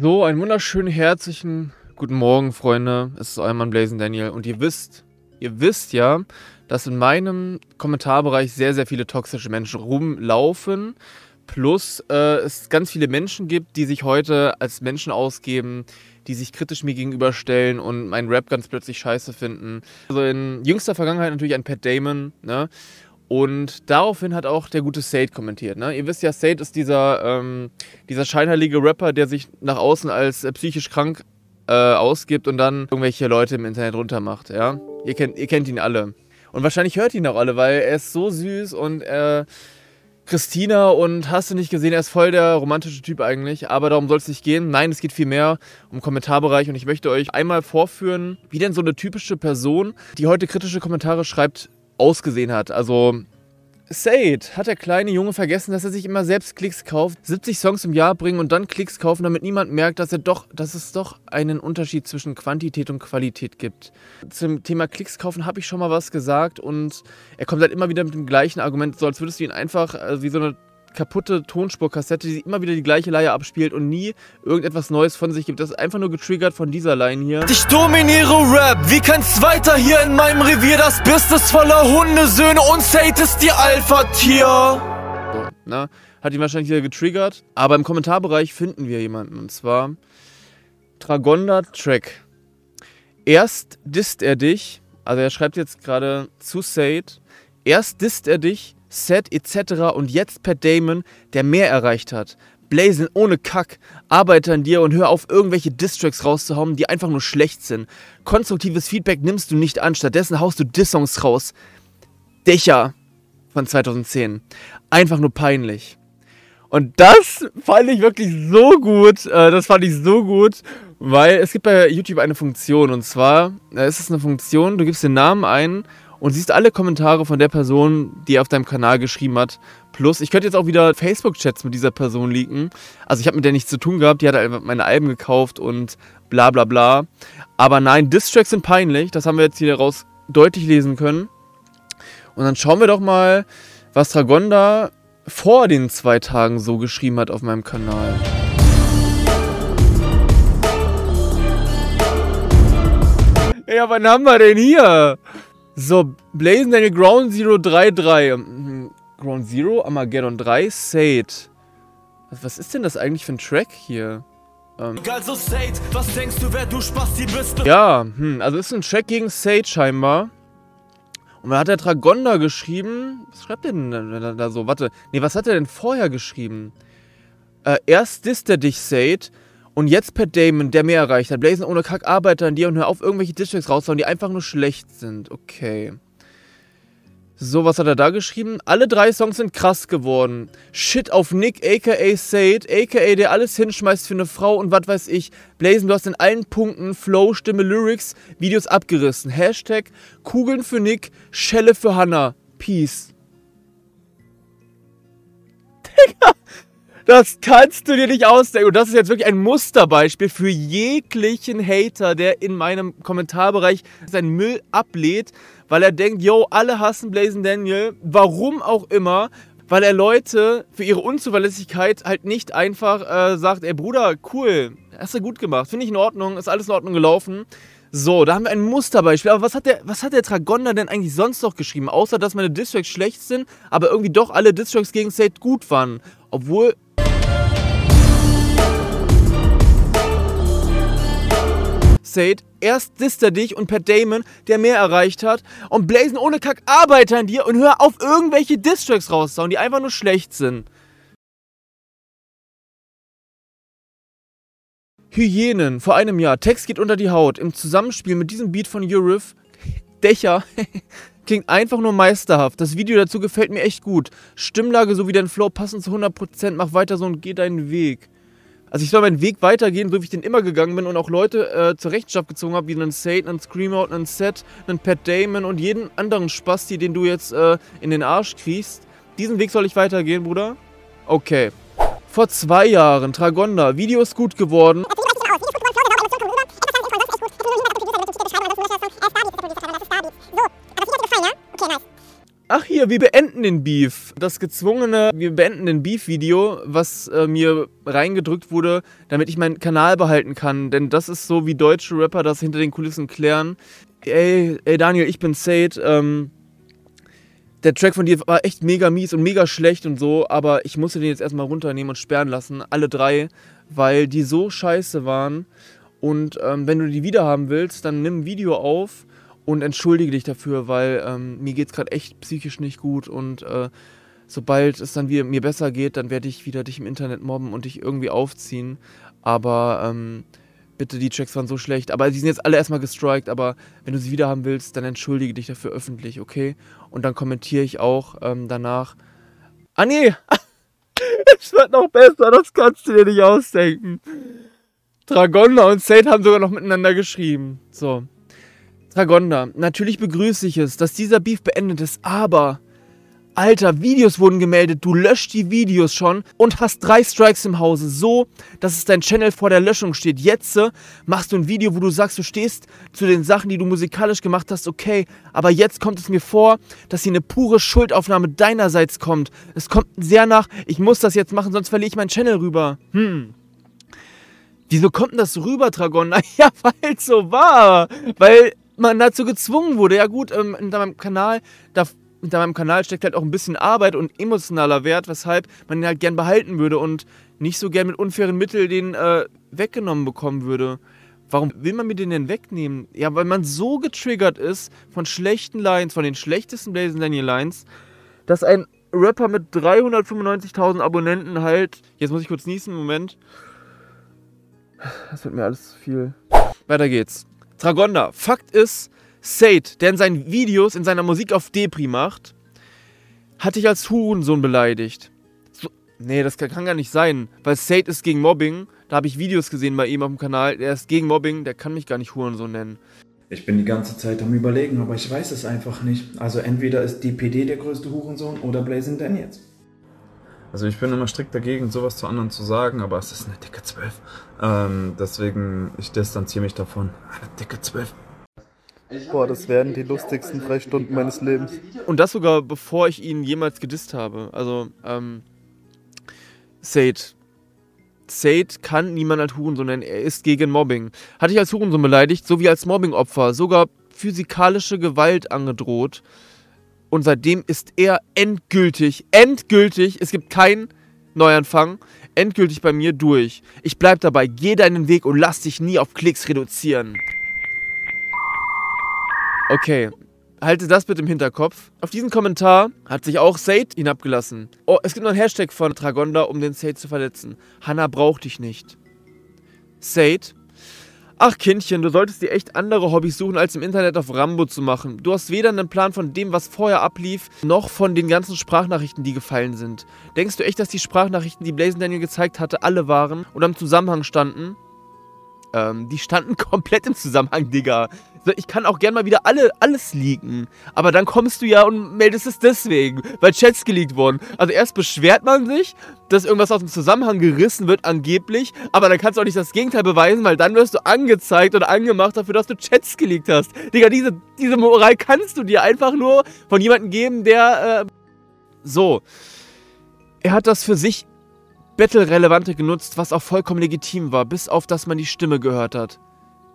So, einen wunderschönen herzlichen guten Morgen, Freunde. Es ist euer Mann Blazen Daniel. Und ihr wisst, ihr wisst ja, dass in meinem Kommentarbereich sehr, sehr viele toxische Menschen rumlaufen. Plus äh, es ganz viele Menschen gibt, die sich heute als Menschen ausgeben, die sich kritisch mir gegenüberstellen und meinen Rap ganz plötzlich scheiße finden. Also in jüngster Vergangenheit natürlich ein Pat Damon, ne? Und daraufhin hat auch der gute Sade kommentiert. Ne? Ihr wisst ja, Sade ist dieser, ähm, dieser scheinheilige Rapper, der sich nach außen als äh, psychisch krank äh, ausgibt und dann irgendwelche Leute im Internet runtermacht. Ja? Ihr, kennt, ihr kennt ihn alle. Und wahrscheinlich hört ihn auch alle, weil er ist so süß und äh, Christina und hast du nicht gesehen, er ist voll der romantische Typ eigentlich. Aber darum soll es nicht gehen. Nein, es geht vielmehr um Kommentarbereich und ich möchte euch einmal vorführen, wie denn so eine typische Person, die heute kritische Kommentare schreibt, ausgesehen hat. Also Said, hat der kleine Junge vergessen, dass er sich immer selbst Klicks kauft, 70 Songs im Jahr bringen und dann Klicks kaufen, damit niemand merkt, dass er doch, dass es doch einen Unterschied zwischen Quantität und Qualität gibt. Zum Thema Klicks kaufen habe ich schon mal was gesagt und er kommt halt immer wieder mit dem gleichen Argument, so als würdest du ihn einfach äh, wie so eine kaputte Tonspurkassette, die immer wieder die gleiche Leier abspielt und nie irgendetwas Neues von sich gibt. Das ist einfach nur getriggert von dieser Line hier. Ich dominiere Rap, wie kein Zweiter hier in meinem Revier. Das ist voller Hundesöhne und Sate ist die Alpha-Tier. So, na, hat ihn wahrscheinlich wieder getriggert. Aber im Kommentarbereich finden wir jemanden und zwar Dragonda Track. Erst disst er dich, also er schreibt jetzt gerade zu Sate, erst disst er dich, Set etc. und jetzt Pat Damon, der mehr erreicht hat. Blazin ohne Kack, arbeite an dir und hör auf, irgendwelche Distracks rauszuhauen, die einfach nur schlecht sind. Konstruktives Feedback nimmst du nicht an, stattdessen haust du Diss-Songs raus. Dächer von 2010. Einfach nur peinlich. Und das fand ich wirklich so gut. Äh, das fand ich so gut, weil es gibt bei YouTube eine Funktion und zwar ist es eine Funktion, du gibst den Namen ein und siehst alle Kommentare von der Person, die auf deinem Kanal geschrieben hat. Plus, ich könnte jetzt auch wieder Facebook-Chats mit dieser Person leaken. Also ich habe mit der nichts zu tun gehabt, die hat halt meine Alben gekauft und bla bla bla. Aber nein, Distracks sind peinlich, das haben wir jetzt hier raus deutlich lesen können. Und dann schauen wir doch mal, was Dragonda vor den zwei Tagen so geschrieben hat auf meinem Kanal. Ja, wann haben wir denn hier? So, Blazing Daniel Ground Zero 3-3. Mhm, Ground Zero, Armageddon 3, Sade. Was ist denn das eigentlich für ein Track hier? Ähm. Also Sade, was denkst du, wer du Spasti bist? Ja, hm, also ist ein Track gegen Sade scheinbar. Und dann hat der Dragonda geschrieben. Was schreibt der denn da, da so? Warte. Nee, was hat er denn vorher geschrieben? Äh, erst disst er dich, Sade. Und jetzt Pat Damon, der mehr erreicht hat. Blazing ohne Kack Arbeiter an dir und hör auf, irgendwelche Districts rauszuhauen, die einfach nur schlecht sind. Okay. So, was hat er da geschrieben? Alle drei Songs sind krass geworden. Shit auf Nick, aka Sade, aka der alles hinschmeißt für eine Frau und was weiß ich. Blazing, du hast in allen Punkten Flow, Stimme, Lyrics, Videos abgerissen. Hashtag Kugeln für Nick, Schelle für Hannah. Peace. Digga! Das kannst du dir nicht ausdenken. Und das ist jetzt wirklich ein Musterbeispiel für jeglichen Hater, der in meinem Kommentarbereich seinen Müll ablädt, weil er denkt, yo, alle hassen Blazing Daniel. Warum auch immer. Weil er Leute für ihre Unzuverlässigkeit halt nicht einfach äh, sagt, ey Bruder, cool, hast du gut gemacht, finde ich in Ordnung, ist alles in Ordnung gelaufen. So, da haben wir ein Musterbeispiel. Aber was hat der, was hat der Dragonda denn eigentlich sonst noch geschrieben? Außer, dass meine Distracks schlecht sind, aber irgendwie doch alle Distracks gegen State gut waren. Obwohl Sade, erst disst er dich und Pat Damon, der mehr erreicht hat, und Blazen ohne Kack Arbeiter an dir und hör auf, irgendwelche Distracks rauszuhauen, die einfach nur schlecht sind. Hyänen, vor einem Jahr. Text geht unter die Haut. Im Zusammenspiel mit diesem Beat von Urif, Dächer, klingt einfach nur meisterhaft. Das Video dazu gefällt mir echt gut. Stimmlage sowie dein Flow passen zu 100%. Mach weiter so und geh deinen Weg. Also ich soll meinen Weg weitergehen, so wie ich den immer gegangen bin und auch Leute äh, zur Rechenschaft gezogen habe, wie einen Satan, einen Screamout, einen Set, einen Pat Damon und jeden anderen Spasti, den du jetzt äh, in den Arsch kriegst. Diesen Weg soll ich weitergehen, Bruder? Okay. Vor zwei Jahren, Tragonda, Video ist gut geworden. Ach hier, wir beenden den Beef. Das gezwungene, wir beenden den Beef-Video, was äh, mir reingedrückt wurde, damit ich meinen Kanal behalten kann. Denn das ist so, wie deutsche Rapper das hinter den Kulissen klären. Ey, ey Daniel, ich bin Sade. Ähm, der Track von dir war echt mega mies und mega schlecht und so, aber ich musste den jetzt erstmal runternehmen und sperren lassen, alle drei, weil die so scheiße waren. Und ähm, wenn du die wieder haben willst, dann nimm ein Video auf und entschuldige dich dafür, weil ähm, mir geht es gerade echt psychisch nicht gut und äh, sobald es dann wieder mir besser geht, dann werde ich wieder dich im Internet mobben und dich irgendwie aufziehen. Aber ähm, bitte, die Tracks waren so schlecht. Aber die sind jetzt alle erstmal gestrikt, aber wenn du sie wieder haben willst, dann entschuldige dich dafür öffentlich, okay? Und dann kommentiere ich auch ähm, danach. Ah nee! es wird noch besser, das kannst du dir nicht ausdenken. Dragonda und Sate haben sogar noch miteinander geschrieben. So. Dragonda, natürlich begrüße ich es, dass dieser Beef beendet ist, aber. Alter, Videos wurden gemeldet, du löscht die Videos schon und hast drei Strikes im Hause, so, dass es dein Channel vor der Löschung steht. Jetzt äh, machst du ein Video, wo du sagst, du stehst zu den Sachen, die du musikalisch gemacht hast, okay, aber jetzt kommt es mir vor, dass hier eine pure Schuldaufnahme deinerseits kommt. Es kommt sehr nach, ich muss das jetzt machen, sonst verliere ich meinen Channel rüber. Hm. Wieso kommt denn das rüber, Dragon? Naja, weil es so war. Weil man dazu gezwungen wurde. Ja gut, ähm, in meinem Kanal, da, hinter meinem Kanal steckt halt auch ein bisschen Arbeit und emotionaler Wert, weshalb man ihn halt gern behalten würde und nicht so gern mit unfairen Mitteln den äh, weggenommen bekommen würde. Warum will man mir den denn wegnehmen? Ja, weil man so getriggert ist von schlechten Lines, von den schlechtesten Blazing Daniel Lines, dass ein Rapper mit 395.000 Abonnenten halt. Jetzt muss ich kurz niesen, Moment. Das wird mir alles zu viel. Weiter geht's. Dragonda. Fakt ist, Sade, der in seinen Videos, in seiner Musik auf Depri macht, hat dich als Hurensohn beleidigt. So, nee, das kann, kann, gar nicht sein, weil Sade ist gegen Mobbing. Da habe ich Videos gesehen bei ihm auf dem Kanal. Der ist gegen Mobbing, der kann mich gar nicht Hurensohn nennen. Ich bin die ganze Zeit am Überlegen, aber ich weiß es einfach nicht. Also entweder ist DPD der größte Hurensohn oder Blazing Daniels. Also ich bin immer strikt dagegen, sowas zu anderen zu sagen, aber es ist eine dicke 12. Ähm, deswegen, ich distanziere mich davon. Eine dicke 12. Boah, das werden die lustigsten drei Stunden meines Lebens. Und das sogar bevor ich ihn jemals gedisst habe. Also, ähm, Sade. Sade kann niemand als Hurensohn nennen. Er ist gegen Mobbing. Hatte ich als Hurensohn beleidigt, sowie als Mobbingopfer. Sogar physikalische Gewalt angedroht. Und seitdem ist er endgültig, endgültig, es gibt keinen Neuanfang, endgültig bei mir durch. Ich bleib dabei, geh deinen Weg und lass dich nie auf Klicks reduzieren. Okay, halte das bitte im Hinterkopf. Auf diesen Kommentar hat sich auch Sade hinabgelassen. Oh, es gibt noch einen Hashtag von Dragonda, um den Sade zu verletzen. Hannah braucht dich nicht. Sade, Ach Kindchen, du solltest dir echt andere Hobbys suchen, als im Internet auf Rambo zu machen. Du hast weder einen Plan von dem, was vorher ablief, noch von den ganzen Sprachnachrichten, die gefallen sind. Denkst du echt, dass die Sprachnachrichten, die Blazing Daniel gezeigt hatte, alle waren oder im Zusammenhang standen? Ähm, die standen komplett im Zusammenhang, Digga. Ich kann auch gern mal wieder alle, alles leaken. Aber dann kommst du ja und meldest es deswegen, weil Chats geleakt wurden. Also erst beschwert man sich, dass irgendwas aus dem Zusammenhang gerissen wird, angeblich. Aber dann kannst du auch nicht das Gegenteil beweisen, weil dann wirst du angezeigt und angemacht dafür, dass du Chats geleakt hast. Digga, diese, diese Moral kannst du dir einfach nur von jemandem geben, der. Äh so. Er hat das für sich Battle-Relevante genutzt, was auch vollkommen legitim war, bis auf dass man die Stimme gehört hat.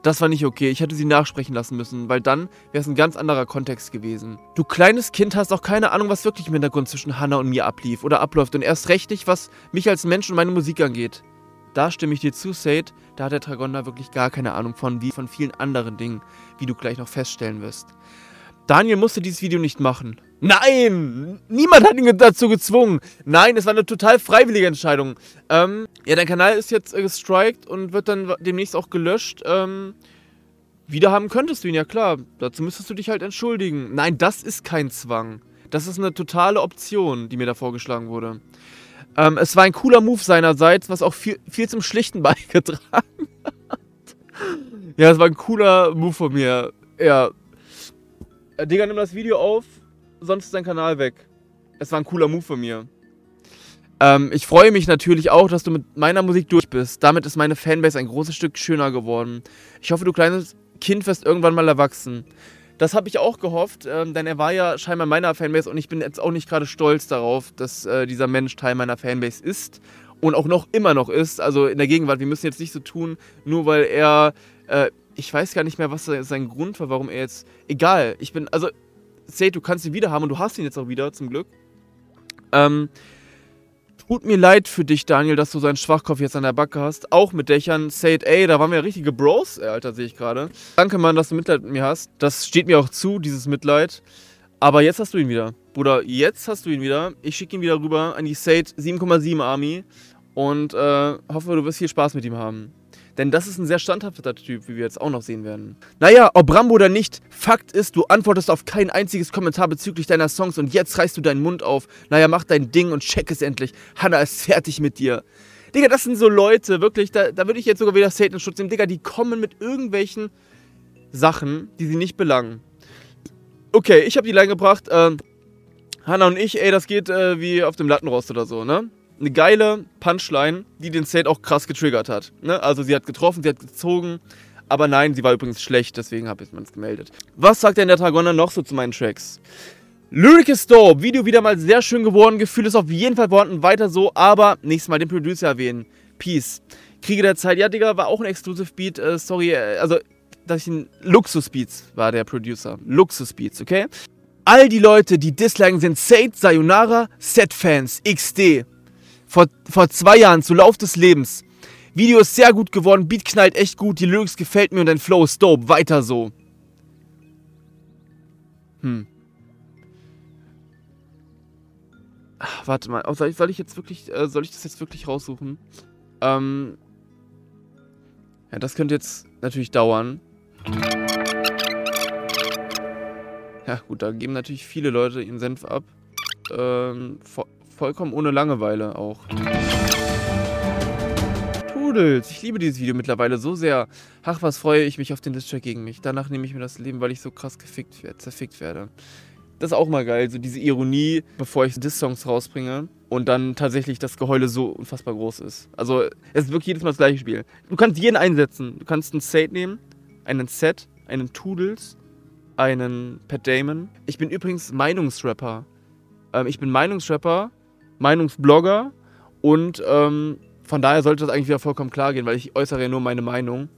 Das war nicht okay. Ich hätte sie nachsprechen lassen müssen, weil dann wäre es ein ganz anderer Kontext gewesen. Du kleines Kind hast auch keine Ahnung, was wirklich im Hintergrund zwischen Hannah und mir ablief oder abläuft und erst recht nicht, was mich als Mensch und meine Musik angeht. Da stimme ich dir zu, Sade. Da hat der Dragonda wirklich gar keine Ahnung von, wie von vielen anderen Dingen, wie du gleich noch feststellen wirst. Daniel musste dieses Video nicht machen. Nein! Niemand hat ihn dazu gezwungen. Nein, es war eine total freiwillige Entscheidung. Ähm, ja, dein Kanal ist jetzt äh, gestrikt und wird dann demnächst auch gelöscht. Ähm, wiederhaben könntest du ihn, ja klar. Dazu müsstest du dich halt entschuldigen. Nein, das ist kein Zwang. Das ist eine totale Option, die mir da vorgeschlagen wurde. Ähm, es war ein cooler Move seinerseits, was auch viel, viel zum Schlichten beigetragen hat. ja, es war ein cooler Move von mir. Ja, äh, Digga, nimm das Video auf, sonst ist dein Kanal weg. Es war ein cooler Move von mir. Ähm, ich freue mich natürlich auch, dass du mit meiner Musik durch bist. Damit ist meine Fanbase ein großes Stück schöner geworden. Ich hoffe, du kleines Kind wirst irgendwann mal erwachsen. Das habe ich auch gehofft, ähm, denn er war ja scheinbar meiner Fanbase und ich bin jetzt auch nicht gerade stolz darauf, dass äh, dieser Mensch Teil meiner Fanbase ist und auch noch immer noch ist. Also in der Gegenwart, wir müssen jetzt nicht so tun, nur weil er, äh, ich weiß gar nicht mehr, was sein Grund war, warum er jetzt, egal, ich bin, also, Sate, du kannst ihn wieder haben und du hast ihn jetzt auch wieder, zum Glück. Ähm, Tut mir leid für dich, Daniel, dass du so einen Schwachkopf jetzt an der Backe hast. Auch mit Dächern. Say ey, da waren wir richtige Bros, äh, Alter, sehe ich gerade. Danke, Mann, dass du Mitleid mit mir hast. Das steht mir auch zu, dieses Mitleid. Aber jetzt hast du ihn wieder. Bruder, jetzt hast du ihn wieder. Ich schicke ihn wieder rüber an die Sate 7,7 Army. Und äh, hoffe, du wirst viel Spaß mit ihm haben. Denn das ist ein sehr standhafter Typ, wie wir jetzt auch noch sehen werden. Naja, ob Rambo oder nicht, Fakt ist, du antwortest auf kein einziges Kommentar bezüglich deiner Songs und jetzt reißt du deinen Mund auf. Naja, mach dein Ding und check es endlich. Hannah ist fertig mit dir. Digga, das sind so Leute, wirklich, da, da würde ich jetzt sogar wieder Satan Schutz nehmen. Digga, die kommen mit irgendwelchen Sachen, die sie nicht belangen. Okay, ich habe die Line gebracht. Äh, Hannah und ich, ey, das geht äh, wie auf dem Lattenrost oder so, ne? Eine geile Punchline, die den State auch krass getriggert hat. Ne? Also sie hat getroffen, sie hat gezogen, aber nein, sie war übrigens schlecht, deswegen habe ich es gemeldet. Was sagt denn der Dragoner noch so zu meinen Tracks? Lyric is dope, Video wieder mal sehr schön geworden, Gefühl ist auf jeden Fall vorhanden, weiter so, aber nächstes Mal den Producer erwähnen. Peace. Kriege der Zeit, ja Digga, war auch ein Exclusive Beat, äh, sorry, äh, also, dass ich ein Luxus Beats war der Producer. Luxus Beats, okay? All die Leute, die disliken, sind Sate, Sayonara, Set-Fans, XD vor, vor zwei Jahren zu Lauf des Lebens. Video ist sehr gut geworden, Beat knallt echt gut, die Lyrics gefällt mir und dein Flow ist dope. Weiter so. Hm. Ach, warte mal, soll ich, soll ich jetzt wirklich, äh, soll ich das jetzt wirklich raussuchen? Ähm. Ja, das könnte jetzt natürlich dauern. Ja, gut, da geben natürlich viele Leute ihren Senf ab. Ähm, vollkommen ohne Langeweile auch. Tudels, ich liebe dieses Video mittlerweile so sehr. Ach, was freue ich mich auf den Distrack gegen mich. Danach nehme ich mir das Leben, weil ich so krass gefickt werde, zerfickt werde. Das ist auch mal geil, so diese Ironie, bevor ich Diss-Songs rausbringe und dann tatsächlich das Geheule so unfassbar groß ist. Also, es ist wirklich jedes Mal das gleiche Spiel. Du kannst jeden einsetzen. Du kannst einen Sate nehmen, einen Set, einen Tudels, einen Pat Damon. Ich bin übrigens Meinungsrapper. Ähm, ich bin Meinungsrapper Meinungsblogger und ähm, von daher sollte das eigentlich wieder vollkommen klar gehen, weil ich äußere ja nur meine Meinung.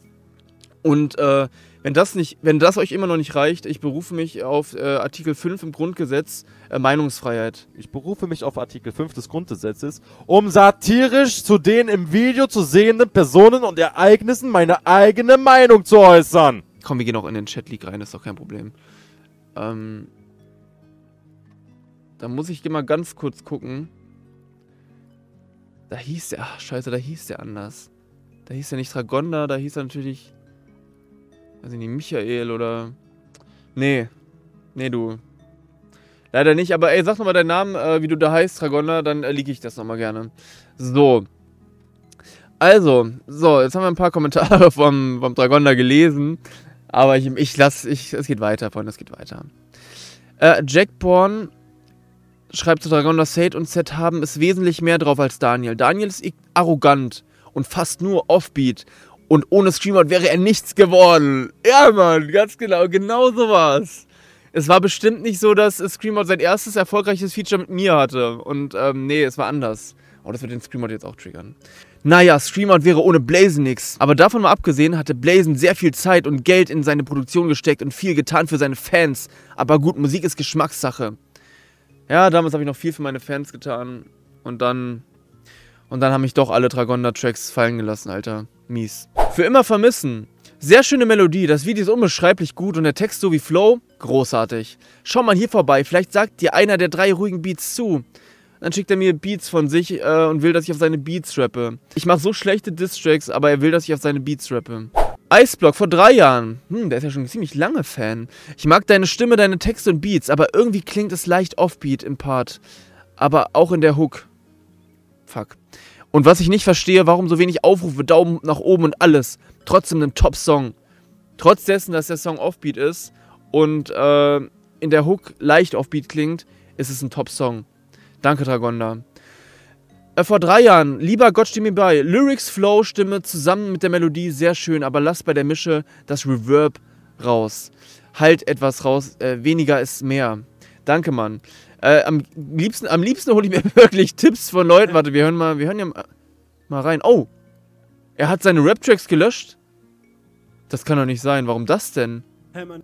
Und äh, wenn das nicht, wenn das euch immer noch nicht reicht, ich berufe mich auf äh, Artikel 5 im Grundgesetz äh, Meinungsfreiheit. Ich berufe mich auf Artikel 5 des Grundgesetzes, um satirisch zu den im Video zu sehenden Personen und Ereignissen meine eigene Meinung zu äußern. Komm, wir gehen auch in den Chat-League rein, ist doch kein Problem. Ähm, da muss ich mal ganz kurz gucken. Da hieß der, ach scheiße, da hieß der anders. Da hieß er nicht Dragonda, da hieß er natürlich, weiß ich nicht, Michael oder, nee, nee du. Leider nicht, aber ey, sag nochmal deinen Namen, äh, wie du da heißt, Dragonda, dann äh, liege ich das nochmal gerne. So. Also, so, jetzt haben wir ein paar Kommentare vom, vom Dragonda gelesen. Aber ich, ich lasse, ich, es geht weiter, Freunde, es geht weiter. Äh, Jackborn schreibt zu Dragon, dass Sate und Set haben es wesentlich mehr drauf als Daniel. Daniel ist arrogant und fast nur Offbeat. Und ohne Screamout wäre er nichts geworden. Ja, Mann, ganz genau. Genau so war's. Es war bestimmt nicht so, dass Screamout sein erstes erfolgreiches Feature mit mir hatte. Und ähm, nee, es war anders. Oh, das wird den Screamout jetzt auch triggern. Naja, Screamout wäre ohne Blazen nix. Aber davon mal abgesehen, hatte Blazen sehr viel Zeit und Geld in seine Produktion gesteckt und viel getan für seine Fans. Aber gut, Musik ist Geschmackssache. Ja, damals habe ich noch viel für meine Fans getan. Und dann. Und dann haben mich doch alle Dragonda-Tracks fallen gelassen, Alter. Mies. Für immer vermissen. Sehr schöne Melodie, das Video ist unbeschreiblich gut und der Text so wie Flow, großartig. Schau mal hier vorbei, vielleicht sagt dir einer der drei ruhigen Beats zu. Dann schickt er mir Beats von sich äh, und will, dass ich auf seine Beats rappe. Ich mache so schlechte Diss-Tracks, aber er will, dass ich auf seine Beats rappe. Iceblock vor drei Jahren. Hm, der ist ja schon ziemlich lange Fan. Ich mag deine Stimme, deine Texte und Beats, aber irgendwie klingt es leicht offbeat im Part. Aber auch in der Hook. Fuck. Und was ich nicht verstehe, warum so wenig Aufrufe, Daumen nach oben und alles. Trotzdem ein Top-Song. Trotz dessen, dass der Song offbeat ist und äh, in der Hook leicht offbeat klingt, ist es ein Top-Song. Danke, Dragonda. Äh, vor drei Jahren, lieber Gott, stimme mir bei. Lyrics, Flow, Stimme zusammen mit der Melodie, sehr schön, aber lass bei der Mische das Reverb raus. halt etwas raus. Äh, weniger ist mehr. Danke, Mann. Äh, am liebsten, am liebsten hole ich mir wirklich Tipps von Leuten. Warte, wir hören mal, wir hören ja mal, mal rein. Oh, er hat seine Rap-Tracks gelöscht? Das kann doch nicht sein. Warum das denn? Hey, Mann.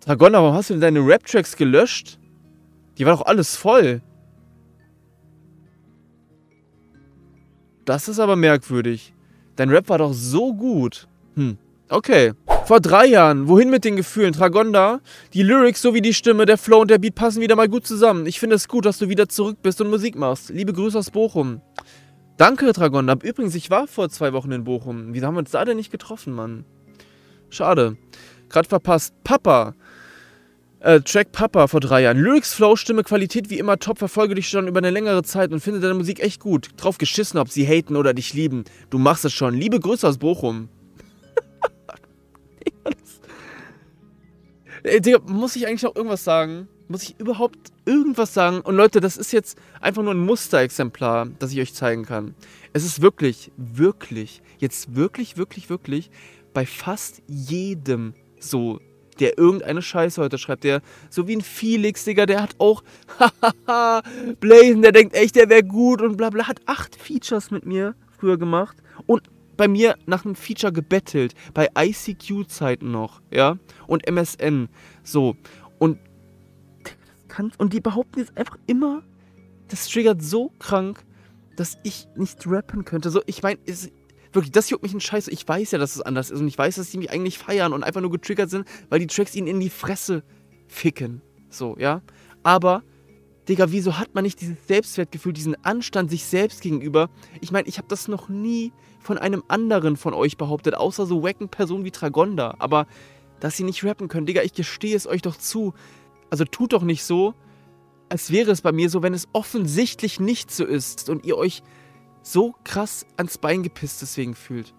Dragonna, warum hast du denn deine Rap-Tracks gelöscht? Die war doch alles voll. Das ist aber merkwürdig. Dein Rap war doch so gut. Hm, okay. Vor drei Jahren, wohin mit den Gefühlen? Tragonda, die Lyrics sowie die Stimme, der Flow und der Beat passen wieder mal gut zusammen. Ich finde es gut, dass du wieder zurück bist und Musik machst. Liebe Grüße aus Bochum. Danke, Tragonda. Übrigens, ich war vor zwei Wochen in Bochum. Wieso haben wir uns da denn nicht getroffen, Mann? Schade. Gerade verpasst. Papa. Äh, Track Papa vor drei Jahren. Lyrics, Flow, Stimme, Qualität wie immer top. Verfolge dich schon über eine längere Zeit und finde deine Musik echt gut. Drauf geschissen, ob sie haten oder dich lieben. Du machst es schon. Liebe Grüße aus Bochum. Ey, Digga, muss ich eigentlich noch irgendwas sagen? Muss ich überhaupt irgendwas sagen? Und Leute, das ist jetzt einfach nur ein Musterexemplar, das ich euch zeigen kann. Es ist wirklich, wirklich, jetzt wirklich, wirklich, wirklich bei fast jedem so, der irgendeine Scheiße heute schreibt, der. So wie ein Felix, Digga, der hat auch, hahaha, Blazen, der denkt echt, der wäre gut und bla bla, hat acht Features mit mir früher gemacht und bei mir nach einem Feature gebettelt, bei ICQ-Zeiten noch, ja, und MSN, so, und und die behaupten jetzt einfach immer, das triggert so krank, dass ich nicht rappen könnte. So, ich meine, wirklich, das juckt mich ein Scheiß. Ich weiß ja, dass es anders ist und ich weiß, dass die mich eigentlich feiern und einfach nur getriggert sind, weil die Tracks ihnen in die Fresse ficken. So, ja. Aber, Digga, wieso hat man nicht dieses Selbstwertgefühl, diesen Anstand sich selbst gegenüber? Ich meine, ich habe das noch nie von einem anderen von euch behauptet, außer so wacken Personen wie Tragonda. Aber, dass sie nicht rappen können, Digga, ich gestehe es euch doch zu. Also tut doch nicht so, als wäre es bei mir so, wenn es offensichtlich nicht so ist und ihr euch so krass ans Bein gepisst deswegen fühlt.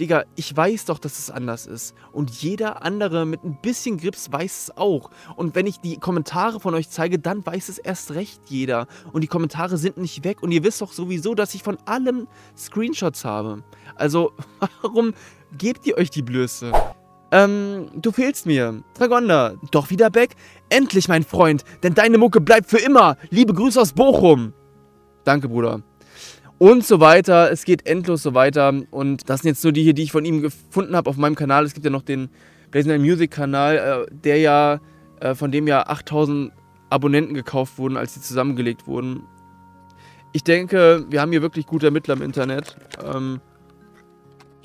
Digga, ich weiß doch, dass es anders ist. Und jeder andere mit ein bisschen Grips weiß es auch. Und wenn ich die Kommentare von euch zeige, dann weiß es erst recht jeder. Und die Kommentare sind nicht weg. Und ihr wisst doch sowieso, dass ich von allem Screenshots habe. Also, warum gebt ihr euch die Blöße? Ähm, du fehlst mir. Dragonda, doch wieder back? Endlich, mein Freund, denn deine Mucke bleibt für immer. Liebe Grüße aus Bochum. Danke, Bruder. Und so weiter. Es geht endlos so weiter. Und das sind jetzt nur die hier, die ich von ihm gefunden habe auf meinem Kanal. Es gibt ja noch den Blazing Music Kanal, äh, der ja, äh, von dem ja 8000 Abonnenten gekauft wurden, als sie zusammengelegt wurden. Ich denke, wir haben hier wirklich gute Ermittler im Internet, ähm,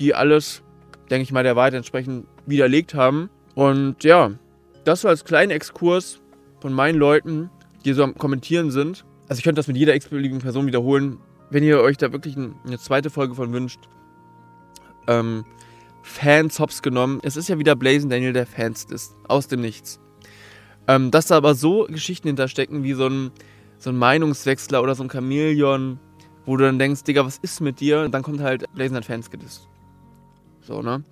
die alles, denke ich mal, der Wahrheit entsprechend widerlegt haben. Und ja, das so als kleinen Exkurs von meinen Leuten, die so am Kommentieren sind. Also ich könnte das mit jeder x-beliebigen Person wiederholen, wenn ihr euch da wirklich eine zweite Folge von wünscht. Ähm, Fans hops genommen. Es ist ja wieder Blazing Daniel, der Fans ist. Aus dem Nichts. Ähm, dass da aber so Geschichten hinterstecken wie so ein, so ein Meinungswechsler oder so ein Chamäleon, wo du dann denkst, Digga, was ist mit dir? Und dann kommt halt Blazing Fans gedisst. So, ne?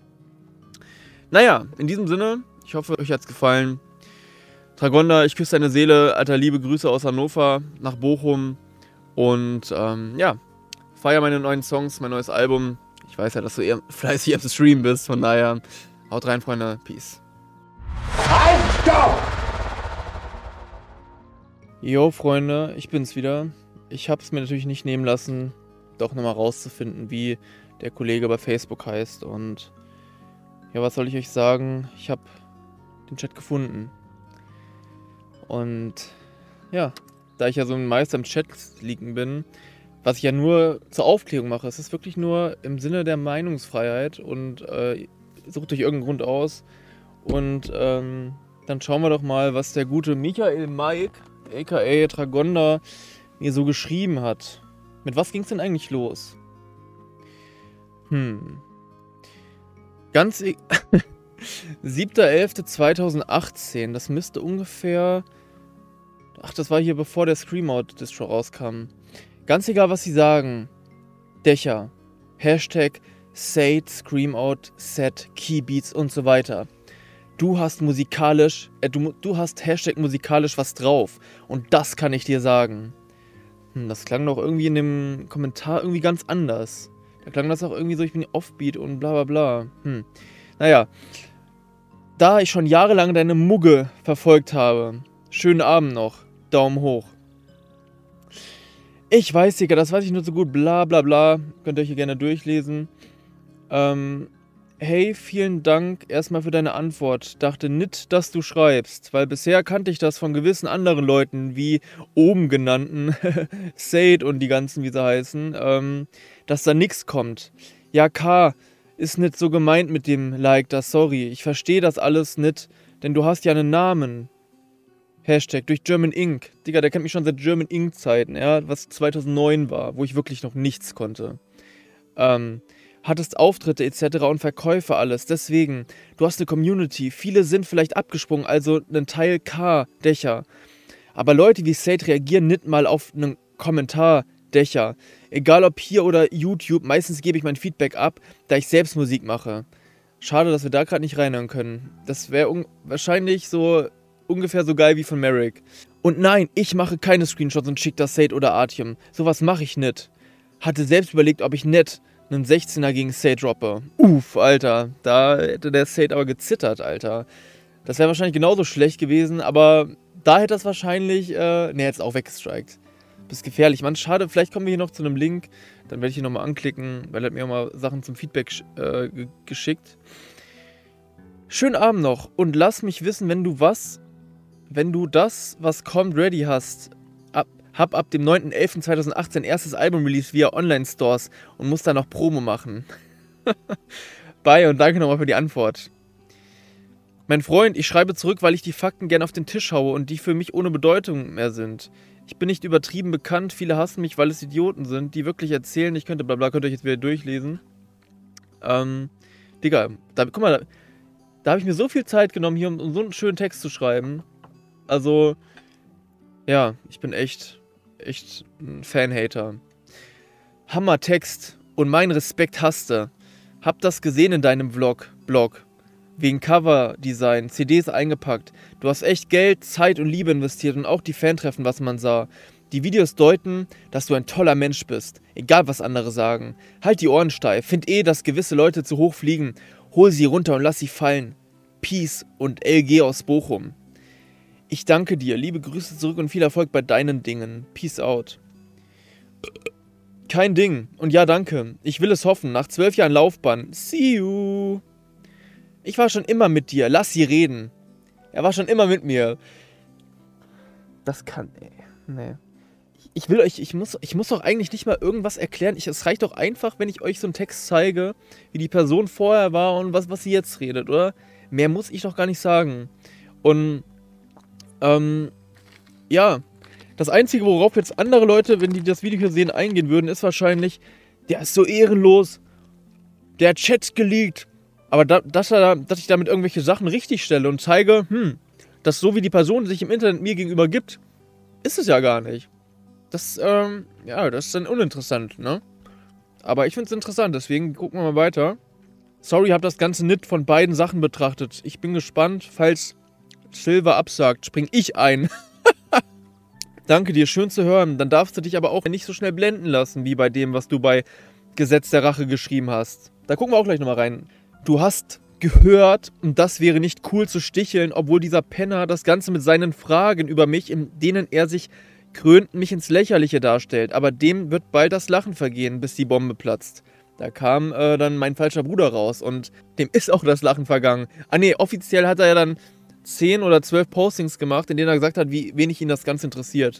Naja, in diesem Sinne, ich hoffe, euch hat's gefallen. Dragonda, ich küsse deine Seele. Alter, liebe Grüße aus Hannover nach Bochum. Und ähm, ja, feier meine neuen Songs, mein neues Album. Ich weiß ja, dass du eher fleißig am Stream bist, von daher haut rein, Freunde. Peace. Jo, Freunde, ich bin's wieder. Ich hab's mir natürlich nicht nehmen lassen, doch nochmal rauszufinden, wie der Kollege bei Facebook heißt. Und ja, was soll ich euch sagen? Ich habe den Chat gefunden. Und ja, da ich ja so ein Meister im Chat liegen bin, was ich ja nur zur Aufklärung mache, es ist wirklich nur im Sinne der Meinungsfreiheit und äh, sucht euch irgendeinen Grund aus. Und ähm, dann schauen wir doch mal, was der gute Michael Mike, aka Dragonda, mir so geschrieben hat. Mit was ging es denn eigentlich los? Hm. Ganz. E 7.11.2018. Das müsste ungefähr. Ach, das war hier bevor der Screamout-Distro rauskam. Ganz egal, was sie sagen. Dächer. Hashtag Sate, Screamout, Set, Keybeats und so weiter. Du hast musikalisch, äh, du, du hast Hashtag musikalisch was drauf. Und das kann ich dir sagen. Hm, das klang doch irgendwie in dem Kommentar irgendwie ganz anders. Da klang das auch irgendwie so, ich bin offbeat und bla bla bla. Hm. Naja. Da ich schon jahrelang deine Mugge verfolgt habe, schönen Abend noch. Daumen hoch. Ich weiß, Digga, das weiß ich nur so gut. Bla bla bla. Könnt ihr euch hier gerne durchlesen. Ähm, hey, vielen Dank erstmal für deine Antwort. Dachte nicht, dass du schreibst, weil bisher kannte ich das von gewissen anderen Leuten, wie oben genannten, Said und die ganzen, wie sie heißen, ähm, dass da nichts kommt. Ja, K, ist nicht so gemeint mit dem Like, das sorry. Ich verstehe das alles nicht, denn du hast ja einen Namen. Hashtag durch German Ink. Digga, der kennt mich schon seit German Ink Zeiten, ja, was 2009 war, wo ich wirklich noch nichts konnte. Ähm, hattest Auftritte etc. und Verkäufe alles. Deswegen, du hast eine Community. Viele sind vielleicht abgesprungen, also einen Teil K-Dächer. Aber Leute wie Sate reagieren nicht mal auf einen Kommentar Dächer. Egal ob hier oder YouTube, meistens gebe ich mein Feedback ab, da ich selbst Musik mache. Schade, dass wir da gerade nicht reinhören können. Das wäre wahrscheinlich so ungefähr so geil wie von Merrick. Und nein, ich mache keine Screenshots und schicke das Sate oder Artium. Sowas mache ich nicht. Hatte selbst überlegt, ob ich nett einen 16er gegen Sate droppe. Uff, Alter. Da hätte der Sate aber gezittert, Alter. Das wäre wahrscheinlich genauso schlecht gewesen, aber da hätte das wahrscheinlich, äh, ne, jetzt auch weggestrikt. Bist gefährlich. Mann, schade, vielleicht kommen wir hier noch zu einem Link. Dann werde ich hier nochmal anklicken, weil er hat mir auch mal Sachen zum Feedback äh, geschickt. Schönen Abend noch und lass mich wissen, wenn du was, wenn du das, was kommt, ready hast. Ab, hab ab dem 9.11.2018 erstes Album-Release via Online-Stores und muss da noch Promo machen. Bye und danke nochmal für die Antwort. Mein Freund, ich schreibe zurück, weil ich die Fakten gern auf den Tisch haue und die für mich ohne Bedeutung mehr sind. Ich bin nicht übertrieben bekannt, viele hassen mich, weil es Idioten sind, die wirklich erzählen, ich könnte bla bla, könnt ihr euch jetzt wieder durchlesen. Ähm, Digga, da, guck mal, da, da habe ich mir so viel Zeit genommen, hier um, um so einen schönen Text zu schreiben. Also, ja, ich bin echt, echt ein Fan-Hater. Hammer-Text und mein Respekt hasste. Hab das gesehen in deinem Vlog, Blog. Wegen Coverdesign, CDs eingepackt. Du hast echt Geld, Zeit und Liebe investiert und auch die Fantreffen, was man sah. Die Videos deuten, dass du ein toller Mensch bist. Egal was andere sagen. Halt die Ohren steif. Find eh, dass gewisse Leute zu hoch fliegen. Hol sie runter und lass sie fallen. Peace und LG aus Bochum. Ich danke dir. Liebe Grüße zurück und viel Erfolg bei deinen Dingen. Peace out. Kein Ding. Und ja, danke. Ich will es hoffen. Nach zwölf Jahren Laufbahn. See you. Ich war schon immer mit dir. Lass sie reden. Er war schon immer mit mir. Das kann. Ey. Nee. Ich will euch, ich muss, ich muss doch eigentlich nicht mal irgendwas erklären. Ich, es reicht doch einfach, wenn ich euch so einen Text zeige, wie die Person vorher war und was, was sie jetzt redet, oder? Mehr muss ich doch gar nicht sagen. Und, ähm, ja. Das Einzige, worauf jetzt andere Leute, wenn die das Video hier sehen, eingehen würden, ist wahrscheinlich, der ist so ehrenlos. Der hat Chats geleakt. Aber da, dass, er, dass ich damit irgendwelche Sachen richtig stelle und zeige, hm, dass so wie die Person sich im Internet mir gegenüber gibt, ist es ja gar nicht. Das, ähm, ja, das ist dann uninteressant, ne? Aber ich finde es interessant, deswegen gucken wir mal weiter. Sorry, habe das Ganze nicht von beiden Sachen betrachtet. Ich bin gespannt, falls Silver absagt, spring ich ein. Danke dir, schön zu hören. Dann darfst du dich aber auch nicht so schnell blenden lassen, wie bei dem, was du bei Gesetz der Rache geschrieben hast. Da gucken wir auch gleich nochmal rein. Du hast gehört, und das wäre nicht cool zu sticheln, obwohl dieser Penner das Ganze mit seinen Fragen über mich, in denen er sich krönt, mich ins Lächerliche darstellt. Aber dem wird bald das Lachen vergehen, bis die Bombe platzt. Da kam äh, dann mein falscher Bruder raus und dem ist auch das Lachen vergangen. Ah nee, offiziell hat er ja dann 10 oder 12 Postings gemacht, in denen er gesagt hat, wie wenig ihn das Ganze interessiert.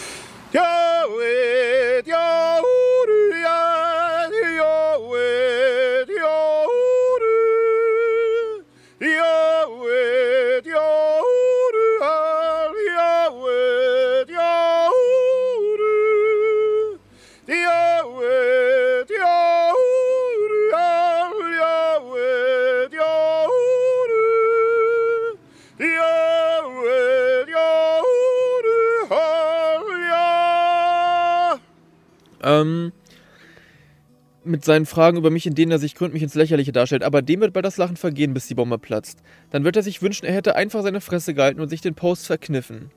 Ähm, mit seinen Fragen über mich, in denen er sich gründlich ins Lächerliche darstellt. Aber dem wird bald das Lachen vergehen, bis die Bombe platzt. Dann wird er sich wünschen, er hätte einfach seine Fresse gehalten und sich den Post verkniffen.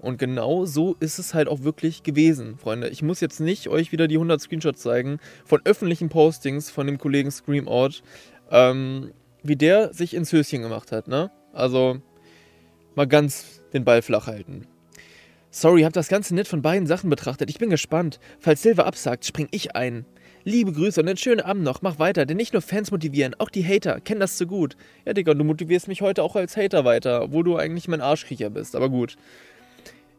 Und genau so ist es halt auch wirklich gewesen, Freunde. Ich muss jetzt nicht euch wieder die 100 Screenshots zeigen von öffentlichen Postings von dem Kollegen Screamout, ähm, wie der sich ins Höschen gemacht hat, ne? Also mal ganz den Ball flach halten. Sorry, hab das Ganze nett von beiden Sachen betrachtet. Ich bin gespannt. Falls Silver absagt, spring ich ein. Liebe Grüße und einen schönen Abend noch. Mach weiter, denn nicht nur Fans motivieren, auch die Hater kennen das zu gut. Ja, Digga, du motivierst mich heute auch als Hater weiter, obwohl du eigentlich mein Arschkriecher bist, aber gut.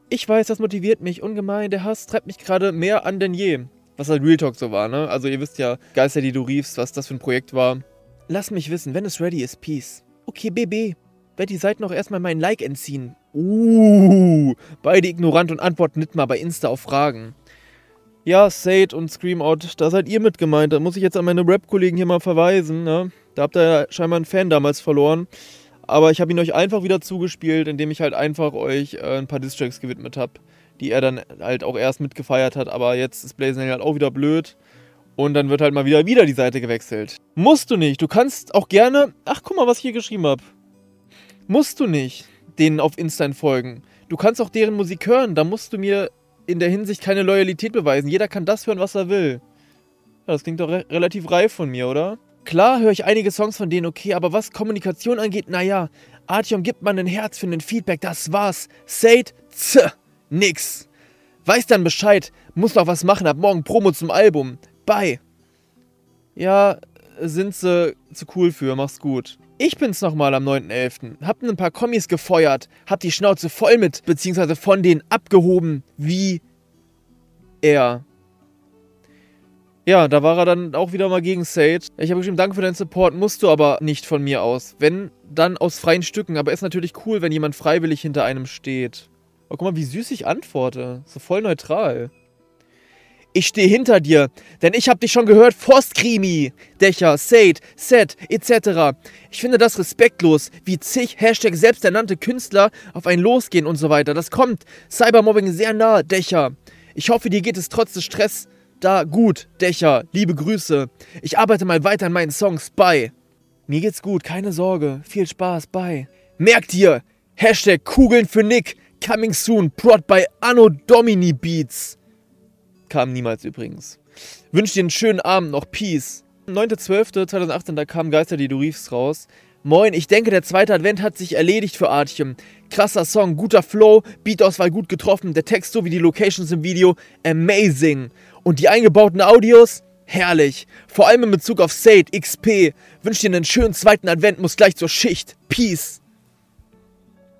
Ich weiß, das motiviert mich ungemein. Der Hass treibt mich gerade mehr an denn je. Was halt Real Talk so war, ne? Also ihr wisst ja, Geister, die du riefst, was das für ein Projekt war. Lass mich wissen, wenn es ready ist, Peace. Okay, BB. Werd die Seiten auch erstmal meinen Like entziehen. Uh, beide ignorant und antworten nicht mal bei Insta auf Fragen. Ja, Sade und Screamout, da seid ihr mit gemeint. Da muss ich jetzt an meine Rap-Kollegen hier mal verweisen. Ne? Da habt ihr ja scheinbar einen Fan damals verloren. Aber ich habe ihn euch einfach wieder zugespielt, indem ich halt einfach euch äh, ein paar Distracks gewidmet habe, die er dann halt auch erst mitgefeiert hat. Aber jetzt ist Blazing halt auch wieder blöd. Und dann wird halt mal wieder, wieder die Seite gewechselt. Musst du nicht. Du kannst auch gerne. Ach, guck mal, was ich hier geschrieben habe. Musst du nicht denen auf Insta folgen. Du kannst auch deren Musik hören. Da musst du mir in der Hinsicht keine Loyalität beweisen. Jeder kann das hören, was er will. Ja, das klingt doch re relativ reif von mir, oder? Klar höre ich einige Songs von denen, okay, aber was Kommunikation angeht, naja, Artyom gibt man ein Herz für ein Feedback, das war's. Said, z, nix. Weiß dann Bescheid, muss noch was machen, ab morgen Promo zum Album. Bye. Ja, sind sie zu cool für, mach's gut. Ich bin's nochmal am 9.11. Hab ein paar Kommis gefeuert, hab die Schnauze voll mit, beziehungsweise von denen abgehoben, wie er. Ja, da war er dann auch wieder mal gegen Sage. Ich habe geschrieben, danke für deinen Support, musst du aber nicht von mir aus. Wenn, dann aus freien Stücken. Aber ist natürlich cool, wenn jemand freiwillig hinter einem steht. Oh, guck mal, wie süß ich antworte. So voll neutral. Ich stehe hinter dir, denn ich habe dich schon gehört Screamy, Dächer, Sade, Set, etc. Ich finde das respektlos, wie zig Hashtag selbsternannte Künstler auf einen losgehen und so weiter. Das kommt Cybermobbing sehr nahe, Dächer. Ich hoffe, dir geht es trotz des Stress da gut, Dächer. Liebe Grüße. Ich arbeite mal weiter an meinen Songs. Bye. Mir geht's gut, keine Sorge. Viel Spaß. Bye. Merkt ihr, Hashtag Kugeln für Nick. Coming soon. Prod by Anno Domini Beats. Kam niemals übrigens. Wünsche dir einen schönen Abend noch. Peace. 9.12.2018, da kam Geister, die du riefst, raus. Moin, ich denke, der zweite Advent hat sich erledigt für Artyom. Krasser Song, guter Flow, Beatauswahl gut getroffen, der Text sowie die Locations im Video, amazing. Und die eingebauten Audios, herrlich. Vor allem in Bezug auf Sade, XP. Wünsche dir einen schönen zweiten Advent, muss gleich zur Schicht. Peace.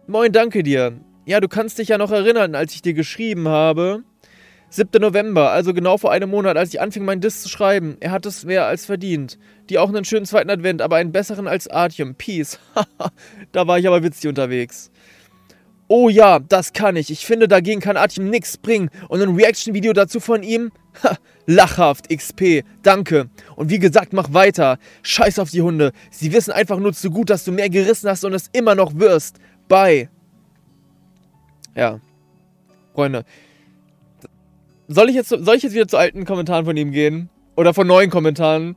Moin, danke dir. Ja, du kannst dich ja noch erinnern, als ich dir geschrieben habe. 7. November, also genau vor einem Monat, als ich anfing, meinen Diss zu schreiben. Er hat es mehr als verdient. Die auch einen schönen zweiten Advent, aber einen besseren als Artyom. Peace. da war ich aber witzig unterwegs. Oh ja, das kann ich. Ich finde, dagegen kann Artyom nichts bringen. Und ein Reaction-Video dazu von ihm? Ha, lachhaft, XP. Danke. Und wie gesagt, mach weiter. Scheiß auf die Hunde. Sie wissen einfach nur zu gut, dass du mehr gerissen hast und es immer noch wirst. Bye. Ja. Freunde, soll ich jetzt, soll ich jetzt wieder zu alten Kommentaren von ihm gehen? Oder von neuen Kommentaren?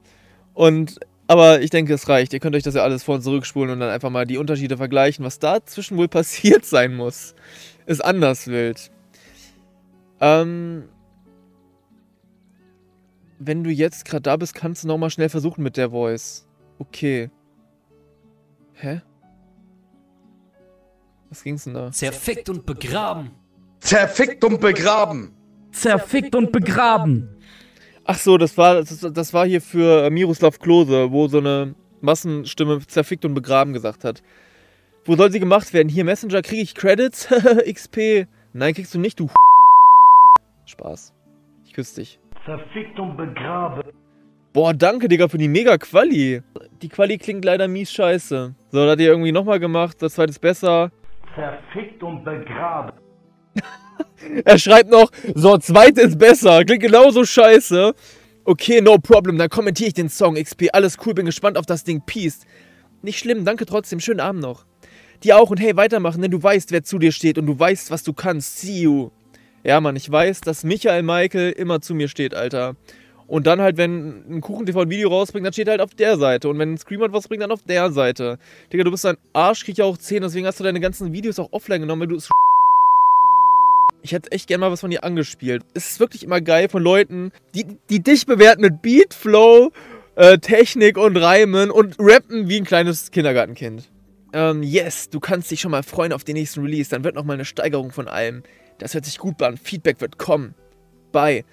Und, aber ich denke, es reicht. Ihr könnt euch das ja alles vor und zurückspulen und dann einfach mal die Unterschiede vergleichen. Was dazwischen wohl passiert sein muss, ist anders wild. Ähm, wenn du jetzt gerade da bist, kannst du nochmal schnell versuchen mit der Voice. Okay. Hä? Was ging's denn da? Zerfickt und begraben. Zerfickt und begraben. Zerfickt und begraben. Ach so, das war, das, das war hier für äh, Miroslav Klose, wo so eine Massenstimme zerfickt und begraben gesagt hat. Wo soll sie gemacht werden? Hier, Messenger, kriege ich Credits? XP. Nein, kriegst du nicht, du Spaß. Ich küsse dich. Zerfickt und begraben. Boah, danke, Digga, für die mega Quali. Die Quali klingt leider mies scheiße. So, das hat ihr irgendwie nochmal gemacht. Das zweite ist besser. Zerfickt und begraben. Er schreibt noch, so, zweite ist besser. Klingt genauso scheiße. Okay, no problem. Dann kommentiere ich den Song XP. Alles cool, bin gespannt auf das Ding. Peace. Nicht schlimm, danke trotzdem. Schönen Abend noch. Dir auch und hey, weitermachen, denn du weißt, wer zu dir steht und du weißt, was du kannst. See you. Ja, Mann, ich weiß, dass Michael Michael immer zu mir steht, Alter. Und dann halt, wenn ein Kuchen-TV ein Video rausbringt, dann steht er halt auf der Seite. Und wenn ein Screamer was bringt, dann auf der Seite. Digga, du bist ein Arsch, krieg ja auch 10, deswegen hast du deine ganzen Videos auch offline genommen, weil du es ich hätte echt gerne mal was von dir angespielt. Es ist wirklich immer geil von Leuten, die, die dich bewerten mit Beat, Flow, äh, Technik und Reimen und rappen wie ein kleines Kindergartenkind. Ähm, yes, du kannst dich schon mal freuen auf den nächsten Release. Dann wird nochmal eine Steigerung von allem. Das hört sich gut an. Feedback wird kommen. Bye.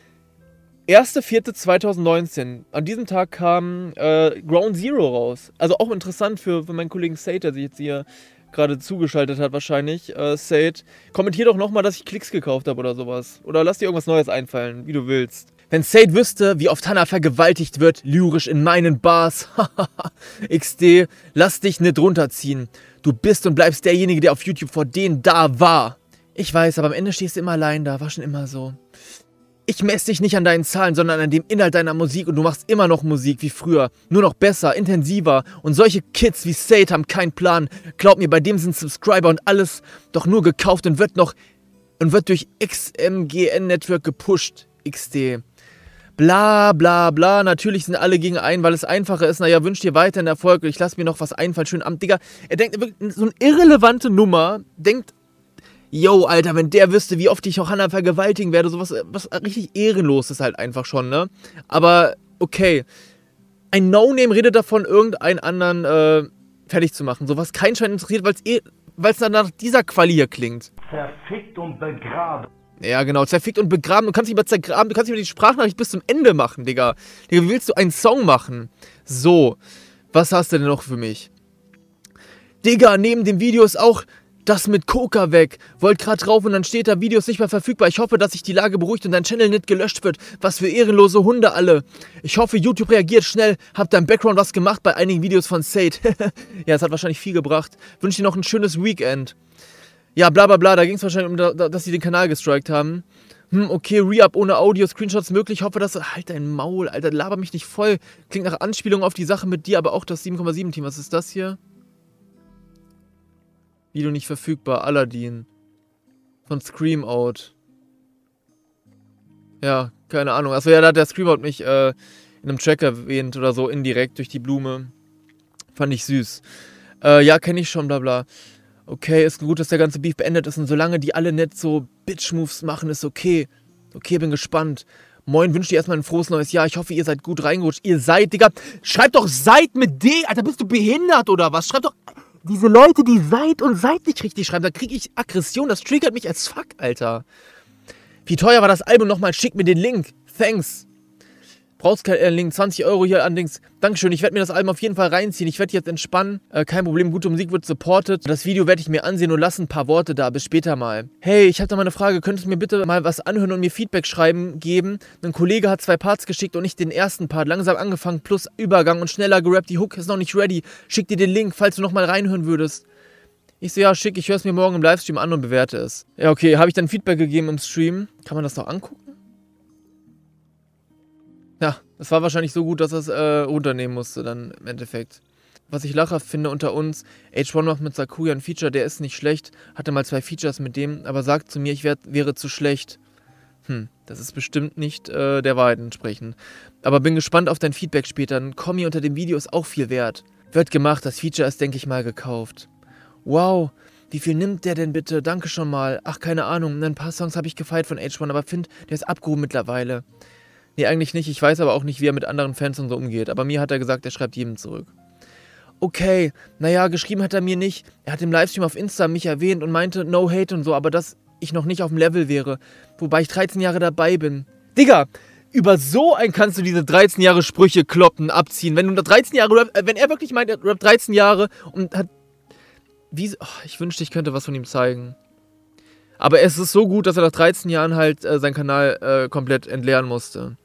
1.4.2019. An diesem Tag kam äh, Ground Zero raus. Also auch interessant für, für meinen Kollegen Sate, der sich jetzt hier gerade zugeschaltet hat wahrscheinlich. Äh, Sate, kommentier doch nochmal, dass ich Klicks gekauft habe oder sowas. Oder lass dir irgendwas Neues einfallen, wie du willst. Wenn Sate wüsste, wie oft Hannah vergewaltigt wird, lyrisch in meinen Bars. XD, lass dich nicht runterziehen. Du bist und bleibst derjenige, der auf YouTube vor denen da war. Ich weiß, aber am Ende stehst du immer allein da, war schon immer so. Ich messe dich nicht an deinen Zahlen, sondern an dem Inhalt deiner Musik und du machst immer noch Musik wie früher. Nur noch besser, intensiver. Und solche Kids wie Sate haben keinen Plan. Glaub mir, bei dem sind Subscriber und alles doch nur gekauft und wird noch und wird durch XMGN Network gepusht. XD. Bla bla bla, natürlich sind alle gegen einen, weil es einfacher ist. Naja, wünsch dir weiterhin Erfolg. Ich lass mir noch was einfallen. Schönen Abend, Digga. Er denkt wirklich, so eine irrelevante Nummer, denkt yo, Alter, wenn der wüsste, wie oft ich Johanna vergewaltigen werde, sowas, was richtig ehrenlos ist halt einfach schon, ne? Aber okay. Ein No-Name redet davon, irgendeinen anderen äh, fertig zu machen. Sowas kein Schein interessiert, weil es eh, weil's dann nach dieser Quali hier klingt. Zerfickt und begraben. Ja, genau, zerfickt und begraben. Du kannst dich mal zergraben, du kannst dich mal die Sprachnachricht bis zum Ende machen, Digga. Digga, wie willst du einen Song machen? So, was hast du denn noch für mich? Digga, neben dem Video ist auch das mit Coca weg. Wollt grad drauf und dann steht da Videos nicht mehr verfügbar. Ich hoffe, dass sich die Lage beruhigt und dein Channel nicht gelöscht wird. Was für ehrenlose Hunde alle. Ich hoffe, YouTube reagiert schnell. Hab dein Background was gemacht bei einigen Videos von Sate. ja, es hat wahrscheinlich viel gebracht. Wünsche dir noch ein schönes Weekend. Ja, bla bla bla. Da ging es wahrscheinlich um, da, dass sie den Kanal gestrikt haben. Hm, okay, Re-Up ohne Audio, Screenshots möglich. Ich hoffe, dass. Halt dein Maul, Alter. Laber mich nicht voll. Klingt nach Anspielung auf die Sache mit dir, aber auch das 7,7-Team. Was ist das hier? Video nicht verfügbar. Aladdin. Von Scream Out. Ja, keine Ahnung. Achso, ja, da hat der Scream Out mich äh, in einem Track erwähnt oder so, indirekt durch die Blume. Fand ich süß. Äh, ja, kenne ich schon, bla bla. Okay, ist gut, dass der ganze Beef beendet ist und solange die alle nicht so Bitch-Moves machen, ist okay. Okay, bin gespannt. Moin, wünsche dir erstmal ein frohes neues Jahr. Ich hoffe, ihr seid gut reingerutscht. Ihr seid, Digga. Schreibt doch seid mit D. Alter, bist du behindert oder was? Schreibt doch diese Leute, die seid und seid nicht richtig schreiben, da kriege ich Aggression, das triggert mich als fuck, Alter. Wie teuer war das Album nochmal? Schick mir den Link. Thanks. Brauchst keinen äh, Link, 20 Euro hier allerdings. Dankeschön, ich werde mir das Album auf jeden Fall reinziehen. Ich werde jetzt entspannen. Äh, kein Problem, gute Musik wird supported. Das Video werde ich mir ansehen und lasse ein paar Worte da. Bis später mal. Hey, ich habe da mal eine Frage. Könntest du mir bitte mal was anhören und mir Feedback schreiben, geben? Ein Kollege hat zwei Parts geschickt und nicht den ersten Part. Langsam angefangen, plus Übergang und schneller gerappt. Die Hook ist noch nicht ready. Schick dir den Link, falls du nochmal reinhören würdest. Ich so, ja, schick, ich höre es mir morgen im Livestream an und bewerte es. Ja, okay, habe ich dann Feedback gegeben im Stream. Kann man das noch angucken? Ja, das war wahrscheinlich so gut, dass er es äh, runternehmen musste dann im Endeffekt. Was ich lachhaft finde unter uns, H1 macht mit Sakuya ein Feature, der ist nicht schlecht, hatte mal zwei Features mit dem, aber sagt zu mir, ich wär, wäre zu schlecht. Hm, das ist bestimmt nicht äh, der Wahrheit entsprechend. Aber bin gespannt auf dein Feedback später. Ein Kommi unter dem Video ist auch viel wert. Wird gemacht, das Feature ist, denke ich mal, gekauft. Wow, wie viel nimmt der denn bitte? Danke schon mal. Ach, keine Ahnung. Ein paar Songs habe ich gefeiert von H1, aber find, der ist abgehoben mittlerweile. Nee, eigentlich nicht. Ich weiß aber auch nicht, wie er mit anderen Fans und so umgeht. Aber mir hat er gesagt, er schreibt jedem zurück. Okay, naja, geschrieben hat er mir nicht. Er hat im Livestream auf Insta mich erwähnt und meinte, no hate und so, aber dass ich noch nicht auf dem Level wäre. Wobei ich 13 Jahre dabei bin. Digga, über so ein kannst du diese 13 Jahre Sprüche kloppen, abziehen. Wenn du 13 Jahre rap, wenn er wirklich meint, er rappt 13 Jahre und hat. Wie, oh, ich wünschte, ich könnte was von ihm zeigen. Aber es ist so gut, dass er nach 13 Jahren halt äh, seinen Kanal äh, komplett entleeren musste.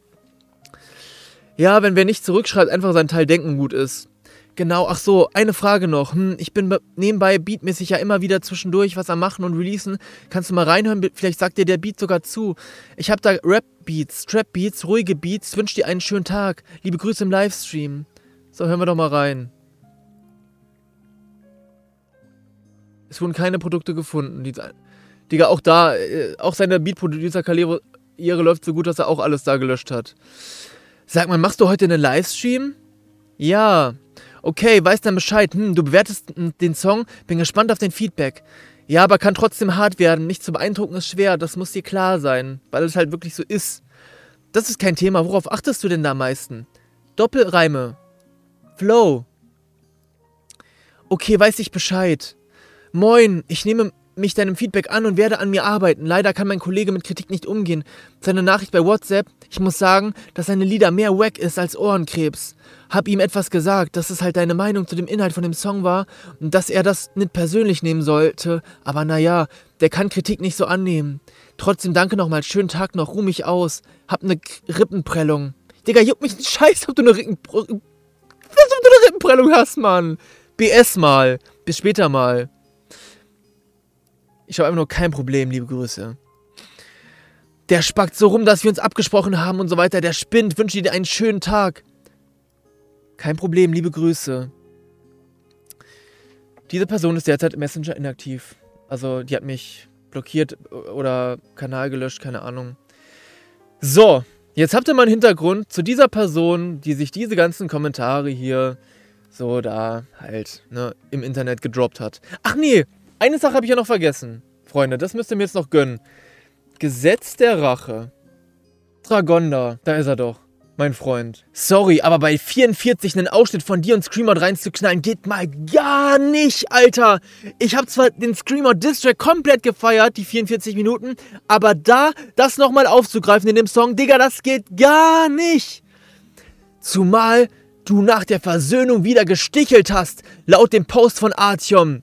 Ja, wenn wer nicht zurückschreibt, einfach sein Teil denken gut ist. Genau, ach so, eine Frage noch. Hm, ich bin nebenbei beatmäßig ja immer wieder zwischendurch was am Machen und releasen. Kannst du mal reinhören? Vielleicht sagt dir der Beat sogar zu. Ich habe da Rap-Beats, Trap-Beats, ruhige Beats. Wünsch dir einen schönen Tag. Liebe Grüße im Livestream. So, hören wir doch mal rein. Es wurden keine Produkte gefunden. Die, Digga, auch da, äh, auch seine Beat-Producer-Karriere läuft so gut, dass er auch alles da gelöscht hat. Sag mal, machst du heute einen Livestream? Ja. Okay, weiß dann Bescheid. Hm, du bewertest den Song, bin gespannt auf dein Feedback. Ja, aber kann trotzdem hart werden. Nicht zu beeindrucken ist schwer, das muss dir klar sein, weil es halt wirklich so ist. Das ist kein Thema. Worauf achtest du denn da am meisten? Doppelreime. Flow. Okay, weiß ich Bescheid. Moin, ich nehme mich deinem Feedback an und werde an mir arbeiten. Leider kann mein Kollege mit Kritik nicht umgehen. Seine Nachricht bei WhatsApp, ich muss sagen, dass seine Lieder mehr wack ist als Ohrenkrebs. Hab ihm etwas gesagt, dass es halt deine Meinung zu dem Inhalt von dem Song war und dass er das nicht persönlich nehmen sollte. Aber naja, der kann Kritik nicht so annehmen. Trotzdem danke nochmal, schönen Tag noch, ruh mich aus. Hab ne Rippenprellung. Digga, juckt mich ein Scheiß, ob du ne. Was, ob du ne Rippenprellung hast, Mann. BS mal. Bis später mal. Ich habe einfach nur kein Problem, liebe Grüße. Der spackt so rum, dass wir uns abgesprochen haben und so weiter. Der spinnt. Wünsche dir einen schönen Tag. Kein Problem, liebe Grüße. Diese Person ist derzeit im Messenger inaktiv. Also, die hat mich blockiert oder Kanal gelöscht, keine Ahnung. So, jetzt habt ihr mal einen Hintergrund zu dieser Person, die sich diese ganzen Kommentare hier so da halt ne, im Internet gedroppt hat. Ach nee, eine Sache habe ich ja noch vergessen. Freunde, das müsst ihr mir jetzt noch gönnen. Gesetz der Rache. Dragonda, da ist er doch. Mein Freund. Sorry, aber bei 44 einen Ausschnitt von dir und Screamout reinzuknallen geht mal gar nicht, Alter. Ich habe zwar den Screamout Distrack komplett gefeiert, die 44 Minuten, aber da das nochmal aufzugreifen in dem Song, Digga, das geht gar nicht. Zumal du nach der Versöhnung wieder gestichelt hast, laut dem Post von Artyom.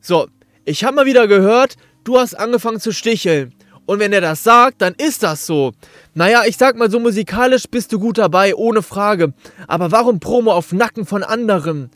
So, ich habe mal wieder gehört, du hast angefangen zu sticheln. Und wenn er das sagt, dann ist das so. Naja, ich sag mal so musikalisch bist du gut dabei, ohne Frage. Aber warum Promo auf Nacken von anderen?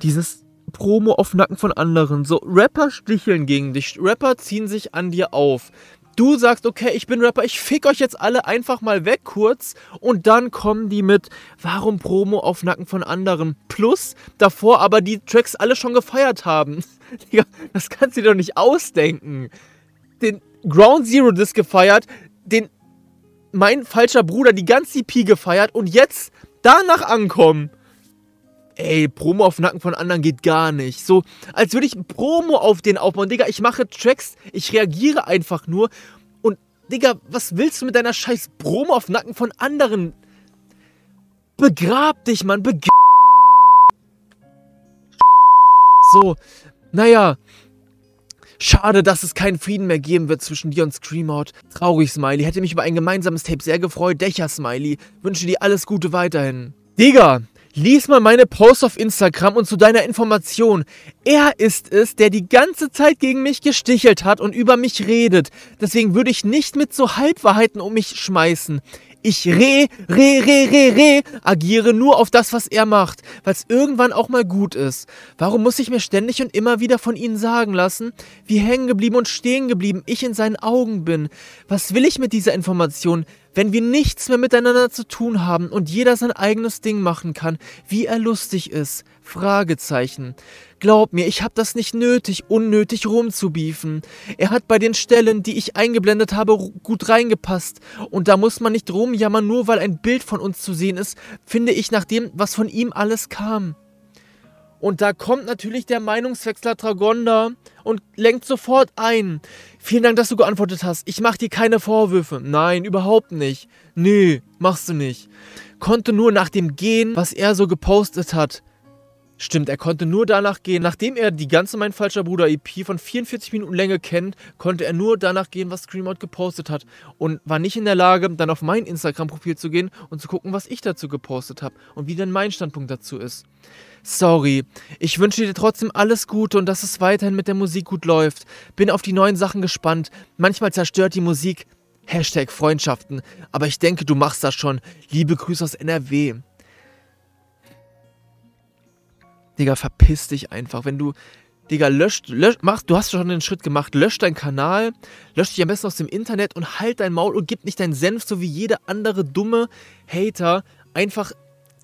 Dieses Promo auf Nacken von anderen. So, Rapper sticheln gegen dich. Rapper ziehen sich an dir auf. Du sagst, okay, ich bin Rapper, ich fick euch jetzt alle einfach mal weg kurz und dann kommen die mit, warum Promo auf Nacken von anderen? Plus, davor aber die Tracks alle schon gefeiert haben. Digga, das kannst du dir doch nicht ausdenken. Den Ground Zero Disc gefeiert, den mein falscher Bruder die ganze EP gefeiert und jetzt danach ankommen. Ey, Promo auf Nacken von anderen geht gar nicht. So, als würde ich Promo auf den aufbauen. Digga, ich mache Tracks, ich reagiere einfach nur. Und, Digga, was willst du mit deiner scheiß Promo auf Nacken von anderen? Begrab dich, Mann, begrab. So, naja. Schade, dass es keinen Frieden mehr geben wird zwischen dir und Screamout. Traurig, Smiley. Hätte mich über ein gemeinsames Tape sehr gefreut. Dächer, Smiley. Wünsche dir alles Gute weiterhin. Digga, lies mal meine Posts auf Instagram und zu deiner Information. Er ist es, der die ganze Zeit gegen mich gestichelt hat und über mich redet. Deswegen würde ich nicht mit so Halbwahrheiten um mich schmeißen. Ich re, re, re, re, re agiere nur auf das, was er macht, weil es irgendwann auch mal gut ist. Warum muss ich mir ständig und immer wieder von ihnen sagen lassen, wie hängen geblieben und stehen geblieben ich in seinen Augen bin? Was will ich mit dieser Information, wenn wir nichts mehr miteinander zu tun haben und jeder sein eigenes Ding machen kann, wie er lustig ist? Fragezeichen. Glaub mir, ich hab das nicht nötig, unnötig rumzubiefen. Er hat bei den Stellen, die ich eingeblendet habe, gut reingepasst. Und da muss man nicht rumjammern, nur weil ein Bild von uns zu sehen ist, finde ich nach dem, was von ihm alles kam. Und da kommt natürlich der Meinungswechsler Dragonda und lenkt sofort ein. Vielen Dank, dass du geantwortet hast. Ich mach dir keine Vorwürfe. Nein, überhaupt nicht. Nee, machst du nicht. Konnte nur nach dem gehen, was er so gepostet hat. Stimmt, er konnte nur danach gehen. Nachdem er die ganze Mein falscher Bruder EP von 44 Minuten Länge kennt, konnte er nur danach gehen, was Screamout gepostet hat. Und war nicht in der Lage, dann auf mein Instagram-Profil zu gehen und zu gucken, was ich dazu gepostet habe und wie denn mein Standpunkt dazu ist. Sorry. Ich wünsche dir trotzdem alles Gute und dass es weiterhin mit der Musik gut läuft. Bin auf die neuen Sachen gespannt. Manchmal zerstört die Musik. Hashtag Freundschaften. Aber ich denke, du machst das schon. Liebe Grüße aus NRW. Digga, verpiss dich einfach. Wenn du, Digga, löscht, löscht, machst, du hast schon den Schritt gemacht, lösch deinen Kanal, lösch dich am besten aus dem Internet und halt dein Maul und gib nicht deinen Senf, so wie jeder andere dumme Hater, einfach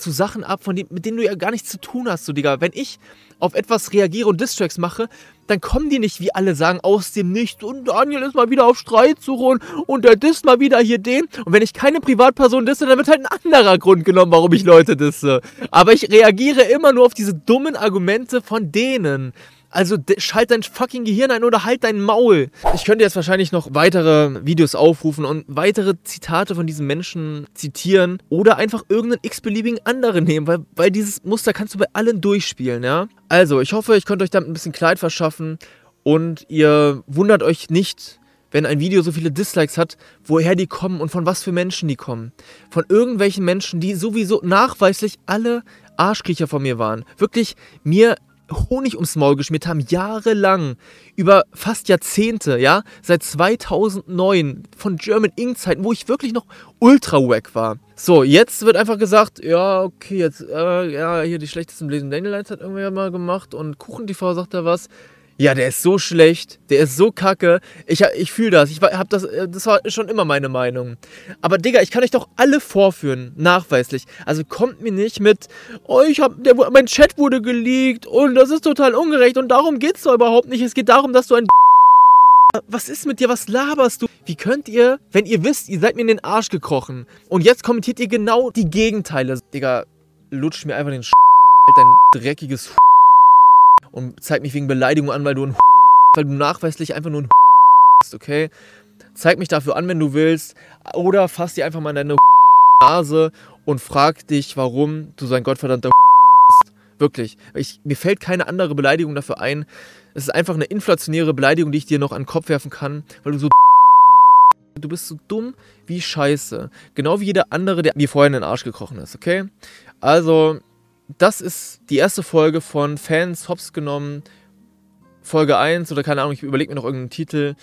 zu Sachen ab, von dem, mit denen du ja gar nichts zu tun hast, so Digga. Wenn ich auf etwas reagiere und Distracks mache, dann kommen die nicht, wie alle sagen, aus dem Nichts und Daniel ist mal wieder auf Streitsuche und, und der disst mal wieder hier den. Und wenn ich keine Privatperson disse, dann wird halt ein anderer Grund genommen, warum ich Leute disse. Aber ich reagiere immer nur auf diese dummen Argumente von denen. Also schalt dein fucking Gehirn ein oder halt dein Maul. Ich könnte jetzt wahrscheinlich noch weitere Videos aufrufen und weitere Zitate von diesen Menschen zitieren oder einfach irgendeinen x-beliebigen anderen nehmen, weil, weil dieses Muster kannst du bei allen durchspielen, ja? Also, ich hoffe, ich konnte euch damit ein bisschen Kleid verschaffen und ihr wundert euch nicht, wenn ein Video so viele Dislikes hat, woher die kommen und von was für Menschen die kommen. Von irgendwelchen Menschen, die sowieso nachweislich alle Arschkriecher von mir waren. Wirklich mir Honig ums Maul geschmiert haben, jahrelang, über fast Jahrzehnte, ja, seit 2009, von German Ink Zeiten, wo ich wirklich noch ultra wack war. So, jetzt wird einfach gesagt, ja, okay, jetzt, äh, ja, hier die schlechtesten Blazing Daniel Lines hat irgendwer mal gemacht und KuchenTV sagt da was. Ja, der ist so schlecht, der ist so kacke. Ich, ich fühle das. Ich hab das. äh, Das war schon immer meine Meinung. Aber Digga, ich kann euch doch alle vorführen, nachweislich. Also kommt mir nicht mit, oh, ich hab, der, mein Chat wurde geleakt und das ist total ungerecht und darum geht's doch überhaupt nicht. Es geht darum, dass du ein was ist mit dir? Was laberst du? Wie könnt ihr, wenn ihr wisst, ihr seid mir in den Arsch gekrochen und jetzt kommentiert ihr genau die Gegenteile? Digga, lutsch mir einfach den dein dreckiges und zeig mich wegen Beleidigung an, weil du ein weil du nachweislich einfach nur ein bist, okay? Zeig mich dafür an, wenn du willst. Oder fass dir einfach mal in deine Nase und frag dich, warum du so ein gottverdammter bist. Wirklich. Ich, mir fällt keine andere Beleidigung dafür ein. Es ist einfach eine inflationäre Beleidigung, die ich dir noch an den Kopf werfen kann, weil du so Du bist so dumm wie Scheiße. Genau wie jeder andere, der mir vorher in den Arsch gekrochen ist, okay? Also, das ist die erste Folge von Fans Hops genommen. Folge 1 oder keine Ahnung, ich überlege mir noch irgendeinen Titel.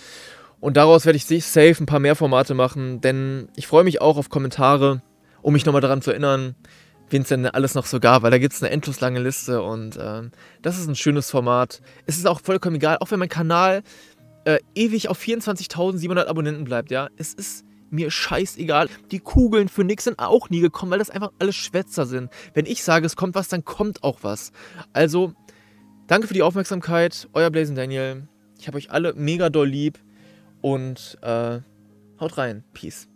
Und daraus werde ich safe ein paar mehr Formate machen, denn ich freue mich auch auf Kommentare, um mich nochmal daran zu erinnern, wen es denn alles noch so gab, weil da gibt es eine endlos lange Liste und ähm, das ist ein schönes Format. Es ist auch vollkommen egal, auch wenn mein Kanal äh, ewig auf 24.700 Abonnenten bleibt, ja. Es ist mir scheißegal. Die Kugeln für nix sind auch nie gekommen, weil das einfach alles Schwätzer sind. Wenn ich sage, es kommt was, dann kommt auch was. Also, danke für die Aufmerksamkeit. Euer Blazing Daniel. Ich habe euch alle mega doll lieb und äh, haut rein. Peace.